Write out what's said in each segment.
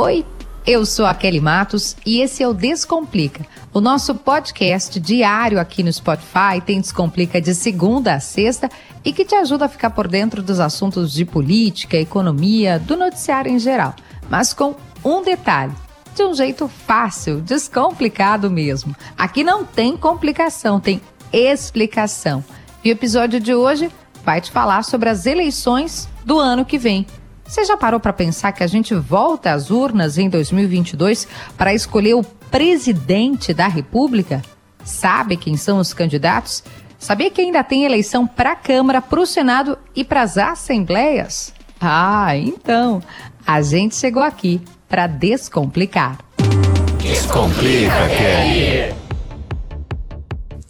Oi, eu sou a Kelly Matos e esse é o Descomplica, o nosso podcast diário aqui no Spotify. Tem Descomplica de segunda a sexta e que te ajuda a ficar por dentro dos assuntos de política, economia, do noticiário em geral. Mas com um detalhe de um jeito fácil, descomplicado mesmo. Aqui não tem complicação, tem explicação. E o episódio de hoje vai te falar sobre as eleições do ano que vem. Você já parou para pensar que a gente volta às urnas em 2022 para escolher o presidente da República? Sabe quem são os candidatos? Sabia que ainda tem eleição para a Câmara, para o Senado e para as assembleias? Ah, então, a gente chegou aqui para descomplicar. Descomplica, Kelly.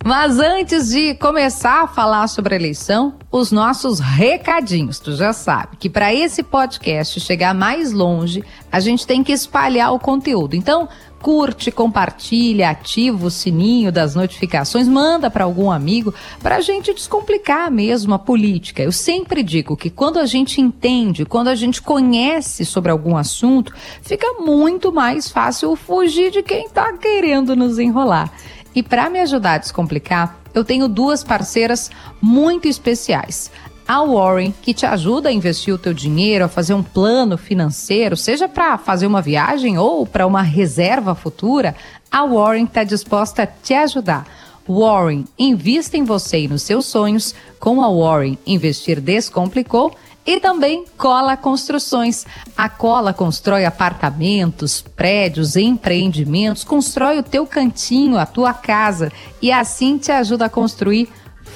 Mas antes de começar a falar sobre a eleição, os nossos recadinhos. Tu já sabe que para esse podcast chegar mais longe, a gente tem que espalhar o conteúdo. Então, curte, compartilha, ativa o sininho das notificações, manda para algum amigo para a gente descomplicar mesmo a política. Eu sempre digo que quando a gente entende, quando a gente conhece sobre algum assunto, fica muito mais fácil fugir de quem está querendo nos enrolar. E para me ajudar a descomplicar, eu tenho duas parceiras muito especiais. A Warren, que te ajuda a investir o teu dinheiro, a fazer um plano financeiro, seja para fazer uma viagem ou para uma reserva futura, a Warren está disposta a te ajudar. Warren, invista em você e nos seus sonhos. Com a Warren, investir descomplicou. E também Cola Construções. A Cola constrói apartamentos, prédios, empreendimentos, constrói o teu cantinho, a tua casa e assim te ajuda a construir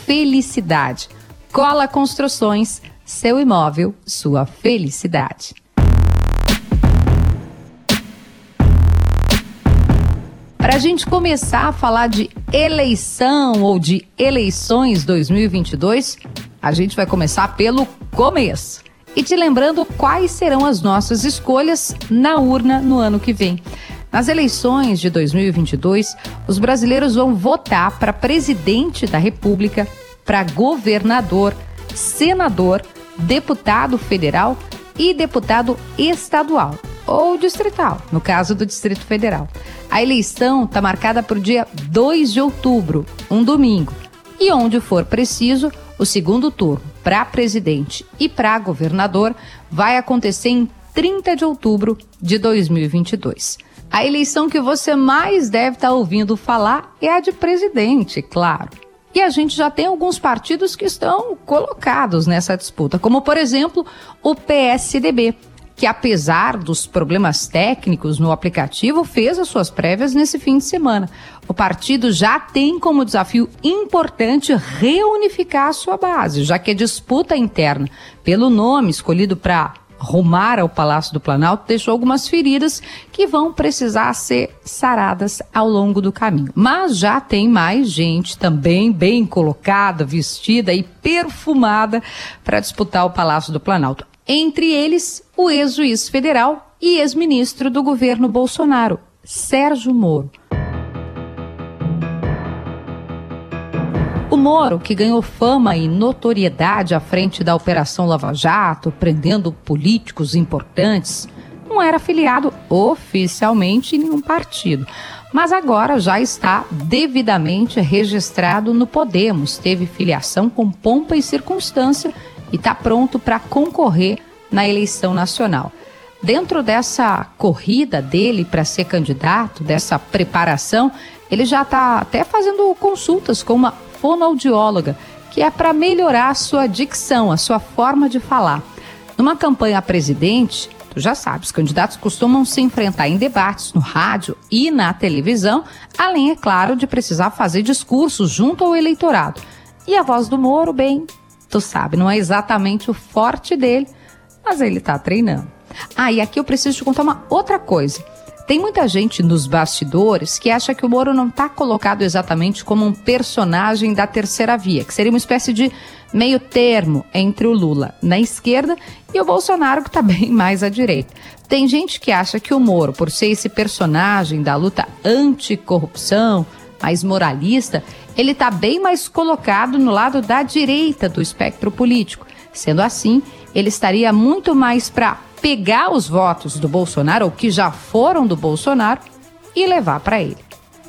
felicidade. Cola Construções, seu imóvel, sua felicidade. Para a gente começar a falar de eleição ou de eleições 2022, a gente vai começar pelo começo. E te lembrando quais serão as nossas escolhas na urna no ano que vem. Nas eleições de 2022, os brasileiros vão votar para presidente da República, para governador, senador, deputado federal e deputado estadual ou distrital, no caso do Distrito Federal. A eleição está marcada para o dia 2 de outubro, um domingo, e onde for preciso, o segundo turno para presidente e para governador vai acontecer em 30 de outubro de 2022. A eleição que você mais deve estar tá ouvindo falar é a de presidente, claro. E a gente já tem alguns partidos que estão colocados nessa disputa, como por exemplo o PSDB, que apesar dos problemas técnicos no aplicativo, fez as suas prévias nesse fim de semana. O partido já tem como desafio importante reunificar a sua base, já que a disputa interna pelo nome escolhido para rumar ao Palácio do Planalto deixou algumas feridas que vão precisar ser saradas ao longo do caminho. Mas já tem mais gente também bem colocada, vestida e perfumada para disputar o Palácio do Planalto. Entre eles, o ex-juiz federal e ex-ministro do governo Bolsonaro, Sérgio Moro. O Moro, que ganhou fama e notoriedade à frente da Operação Lava Jato, prendendo políticos importantes, não era afiliado oficialmente em nenhum partido, mas agora já está devidamente registrado no Podemos, teve filiação com pompa e circunstância e está pronto para concorrer na eleição nacional. Dentro dessa corrida dele para ser candidato, dessa preparação, ele já está até fazendo consultas com uma fonoaudióloga, que é para melhorar a sua dicção, a sua forma de falar. Numa campanha a presidente, tu já sabe, os candidatos costumam se enfrentar em debates no rádio e na televisão, além, é claro, de precisar fazer discursos junto ao eleitorado. E a voz do Moro, bem, tu sabe, não é exatamente o forte dele, mas ele está treinando. Ah, e aqui eu preciso te contar uma outra coisa. Tem muita gente nos bastidores que acha que o Moro não está colocado exatamente como um personagem da terceira via, que seria uma espécie de meio termo entre o Lula na esquerda e o Bolsonaro, que está bem mais à direita. Tem gente que acha que o Moro, por ser esse personagem da luta anticorrupção, mais moralista, ele está bem mais colocado no lado da direita do espectro político. Sendo assim, ele estaria muito mais para pegar os votos do Bolsonaro, ou que já foram do Bolsonaro, e levar para ele.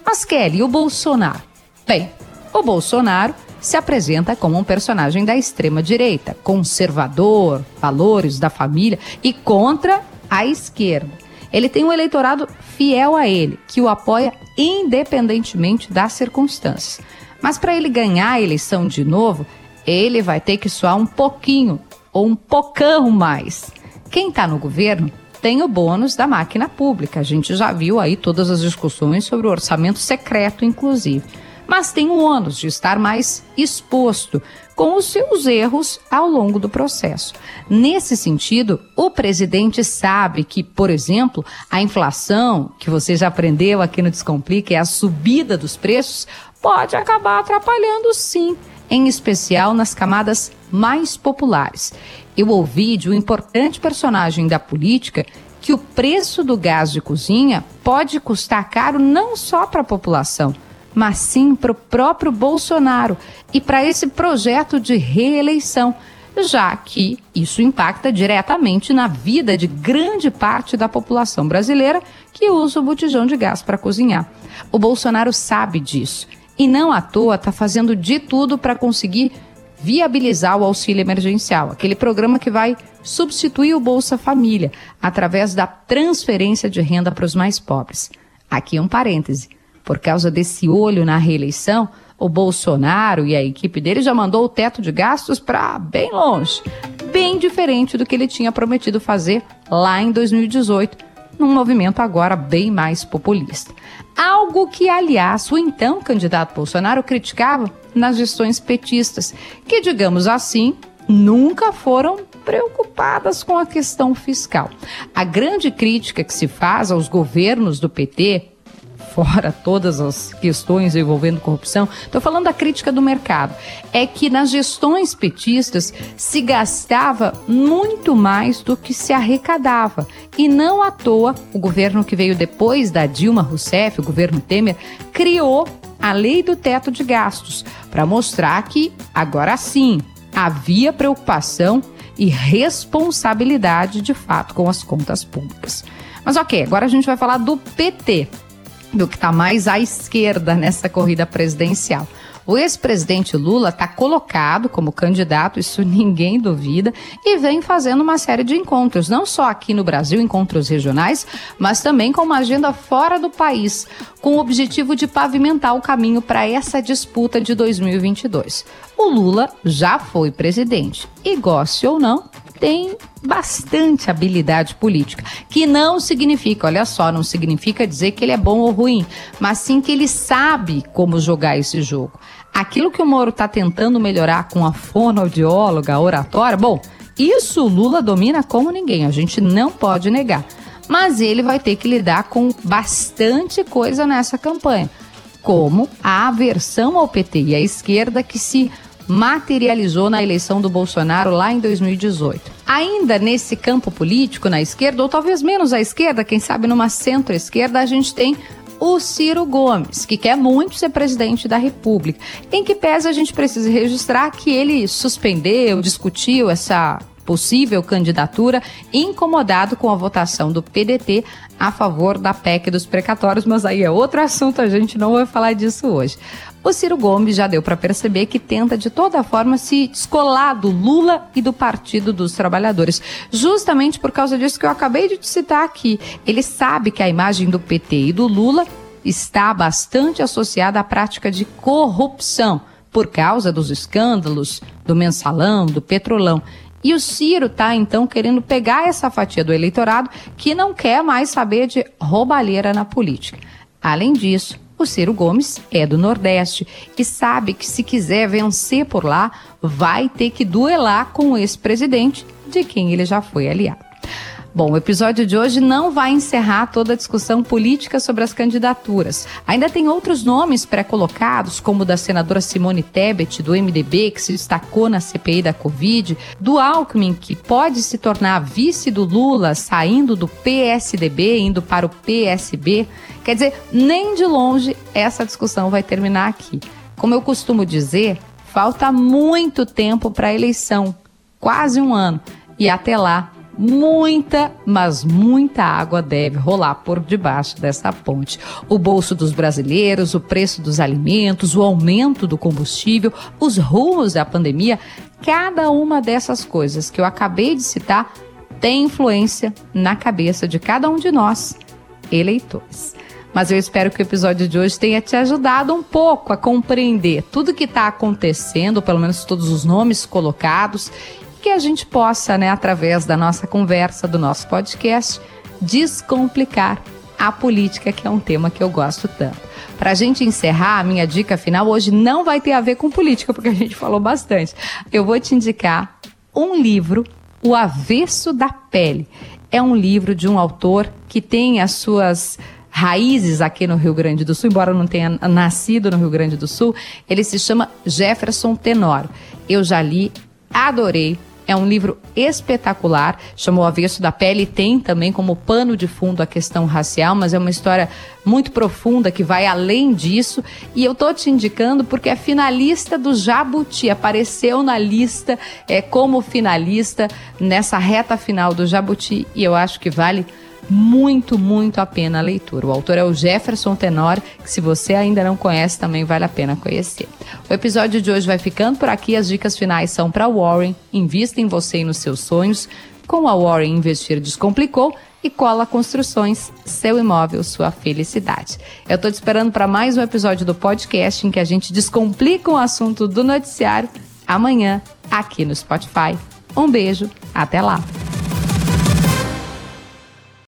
Mas Kelly, o Bolsonaro? Bem, o Bolsonaro se apresenta como um personagem da extrema-direita, conservador, valores da família e contra a esquerda. Ele tem um eleitorado fiel a ele, que o apoia independentemente das circunstâncias. Mas para ele ganhar a eleição de novo, ele vai ter que soar um pouquinho ou um pocão mais. Quem está no governo tem o bônus da máquina pública. A gente já viu aí todas as discussões sobre o orçamento secreto, inclusive mas tem o ônus de estar mais exposto com os seus erros ao longo do processo. Nesse sentido, o presidente sabe que, por exemplo, a inflação, que você já aprendeu aqui no Descomplica, é a subida dos preços, pode acabar atrapalhando sim, em especial nas camadas mais populares. Eu ouvi de um importante personagem da política que o preço do gás de cozinha pode custar caro não só para a população, mas sim para o próprio Bolsonaro e para esse projeto de reeleição, já que isso impacta diretamente na vida de grande parte da população brasileira que usa o botijão de gás para cozinhar. O Bolsonaro sabe disso e não à toa está fazendo de tudo para conseguir viabilizar o auxílio emergencial, aquele programa que vai substituir o Bolsa Família através da transferência de renda para os mais pobres. Aqui um parêntese. Por causa desse olho na reeleição, o Bolsonaro e a equipe dele já mandou o teto de gastos para bem longe, bem diferente do que ele tinha prometido fazer lá em 2018, num movimento agora bem mais populista. Algo que, aliás, o então candidato Bolsonaro criticava nas gestões petistas, que, digamos assim, nunca foram preocupadas com a questão fiscal. A grande crítica que se faz aos governos do PT fora todas as questões envolvendo corrupção, estou falando da crítica do mercado, é que nas gestões petistas se gastava muito mais do que se arrecadava. E não à toa, o governo que veio depois da Dilma Rousseff, o governo Temer, criou a lei do teto de gastos para mostrar que, agora sim, havia preocupação e responsabilidade de fato com as contas públicas. Mas ok, agora a gente vai falar do PT do que está mais à esquerda nessa corrida presidencial. O ex-presidente Lula está colocado como candidato, isso ninguém duvida, e vem fazendo uma série de encontros, não só aqui no Brasil, encontros regionais, mas também com uma agenda fora do país, com o objetivo de pavimentar o caminho para essa disputa de 2022. O Lula já foi presidente, e goste ou não, tem bastante habilidade política, que não significa, olha só, não significa dizer que ele é bom ou ruim, mas sim que ele sabe como jogar esse jogo. Aquilo que o Moro está tentando melhorar com a fonoaudióloga, a oratória, bom, isso o Lula domina como ninguém, a gente não pode negar. Mas ele vai ter que lidar com bastante coisa nessa campanha, como a aversão ao PT e à esquerda que se materializou na eleição do Bolsonaro lá em 2018. Ainda nesse campo político, na esquerda, ou talvez menos à esquerda, quem sabe numa centro-esquerda, a gente tem o Ciro Gomes, que quer muito ser presidente da República. Em que pese a gente precisa registrar que ele suspendeu, discutiu essa possível candidatura, incomodado com a votação do PDT a favor da PEC dos precatórios, mas aí é outro assunto, a gente não vai falar disso hoje. O Ciro Gomes já deu para perceber que tenta de toda forma se descolar do Lula e do Partido dos Trabalhadores, justamente por causa disso que eu acabei de te citar aqui. Ele sabe que a imagem do PT e do Lula está bastante associada à prática de corrupção por causa dos escândalos do mensalão, do petrolão. E o Ciro está então querendo pegar essa fatia do eleitorado que não quer mais saber de roubalheira na política. Além disso, o Ciro Gomes é do Nordeste e sabe que se quiser vencer por lá, vai ter que duelar com o ex-presidente, de quem ele já foi aliado. Bom, o episódio de hoje não vai encerrar toda a discussão política sobre as candidaturas. Ainda tem outros nomes pré-colocados, como o da senadora Simone Tebet, do MDB, que se destacou na CPI da Covid, do Alckmin, que pode se tornar vice do Lula, saindo do PSDB, indo para o PSB. Quer dizer, nem de longe essa discussão vai terminar aqui. Como eu costumo dizer, falta muito tempo para a eleição quase um ano. E até lá, muita, mas muita água deve rolar por debaixo dessa ponte. O bolso dos brasileiros, o preço dos alimentos, o aumento do combustível, os rumos da pandemia, cada uma dessas coisas que eu acabei de citar tem influência na cabeça de cada um de nós, eleitores. Mas eu espero que o episódio de hoje tenha te ajudado um pouco a compreender tudo que está acontecendo, pelo menos todos os nomes colocados, que a gente possa, né, através da nossa conversa, do nosso podcast, descomplicar a política, que é um tema que eu gosto tanto. Para a gente encerrar, a minha dica final hoje não vai ter a ver com política, porque a gente falou bastante. Eu vou te indicar um livro, O Avesso da Pele. É um livro de um autor que tem as suas raízes aqui no Rio Grande do Sul, embora não tenha nascido no Rio Grande do Sul. Ele se chama Jefferson Tenório. Eu já li, adorei é um livro espetacular, chamou Avesso da Pele, tem também como pano de fundo a questão racial, mas é uma história muito profunda que vai além disso. E eu tô te indicando porque é finalista do Jabuti, apareceu na lista é, como finalista nessa reta final do Jabuti e eu acho que vale muito, muito a pena a leitura. O autor é o Jefferson Tenor, que se você ainda não conhece, também vale a pena conhecer. O episódio de hoje vai ficando por aqui. As dicas finais são para Warren. Invista em você e nos seus sonhos. Com a Warren Investir Descomplicou e Cola Construções, seu imóvel, sua felicidade. Eu estou te esperando para mais um episódio do podcast em que a gente descomplica o assunto do noticiário amanhã aqui no Spotify. Um beijo, até lá!